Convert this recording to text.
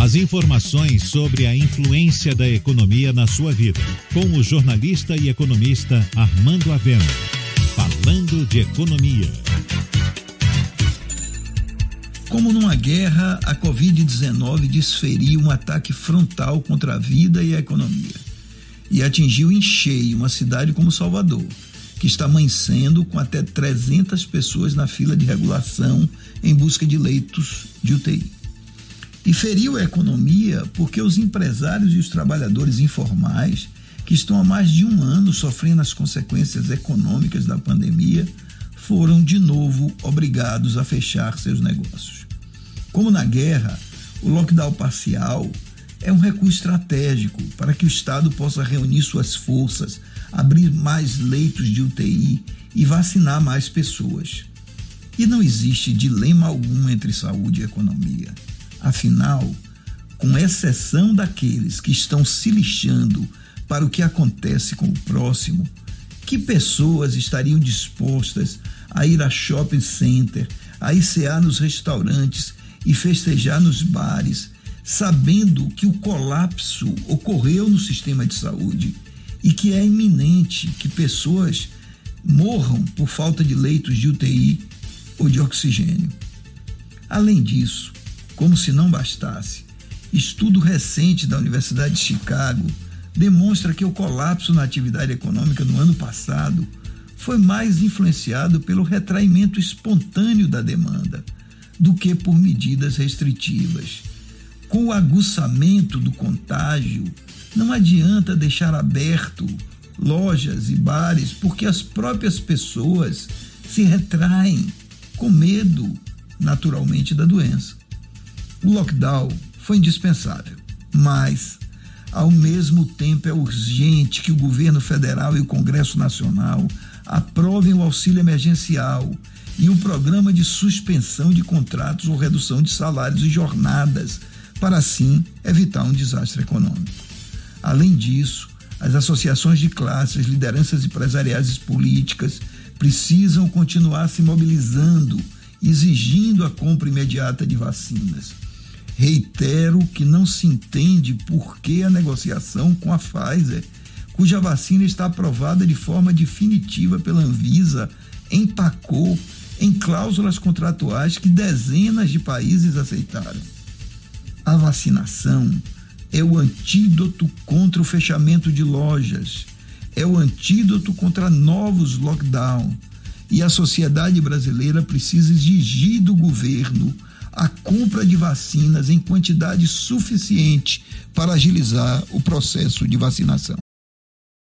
As informações sobre a influência da economia na sua vida, com o jornalista e economista Armando Avena. Falando de economia. Como numa guerra, a Covid-19 desferiu um ataque frontal contra a vida e a economia e atingiu em cheio uma cidade como Salvador, que está amanhecendo com até 300 pessoas na fila de regulação em busca de leitos de UTI. E feriu a economia porque os empresários e os trabalhadores informais, que estão há mais de um ano sofrendo as consequências econômicas da pandemia, foram de novo obrigados a fechar seus negócios. Como na guerra, o lockdown parcial é um recurso estratégico para que o Estado possa reunir suas forças, abrir mais leitos de UTI e vacinar mais pessoas. E não existe dilema algum entre saúde e economia. Afinal, com exceção daqueles que estão se lixando para o que acontece com o próximo, que pessoas estariam dispostas a ir a shopping center, a ICA nos restaurantes e festejar nos bares, sabendo que o colapso ocorreu no sistema de saúde e que é iminente que pessoas morram por falta de leitos de UTI ou de oxigênio. Além disso, como se não bastasse, estudo recente da Universidade de Chicago demonstra que o colapso na atividade econômica no ano passado foi mais influenciado pelo retraimento espontâneo da demanda do que por medidas restritivas. Com o aguçamento do contágio, não adianta deixar aberto lojas e bares, porque as próprias pessoas se retraem com medo, naturalmente, da doença. O lockdown foi indispensável, mas, ao mesmo tempo, é urgente que o governo federal e o Congresso Nacional aprovem o auxílio emergencial e o programa de suspensão de contratos ou redução de salários e jornadas, para assim evitar um desastre econômico. Além disso, as associações de classes, lideranças empresariais e políticas precisam continuar se mobilizando, exigindo a compra imediata de vacinas. Reitero que não se entende por que a negociação com a Pfizer, cuja vacina está aprovada de forma definitiva pela Anvisa, empacou em cláusulas contratuais que dezenas de países aceitaram. A vacinação é o antídoto contra o fechamento de lojas, é o antídoto contra novos lockdown. E a sociedade brasileira precisa exigir do governo a compra de vacinas em quantidade suficiente para agilizar o processo de vacinação.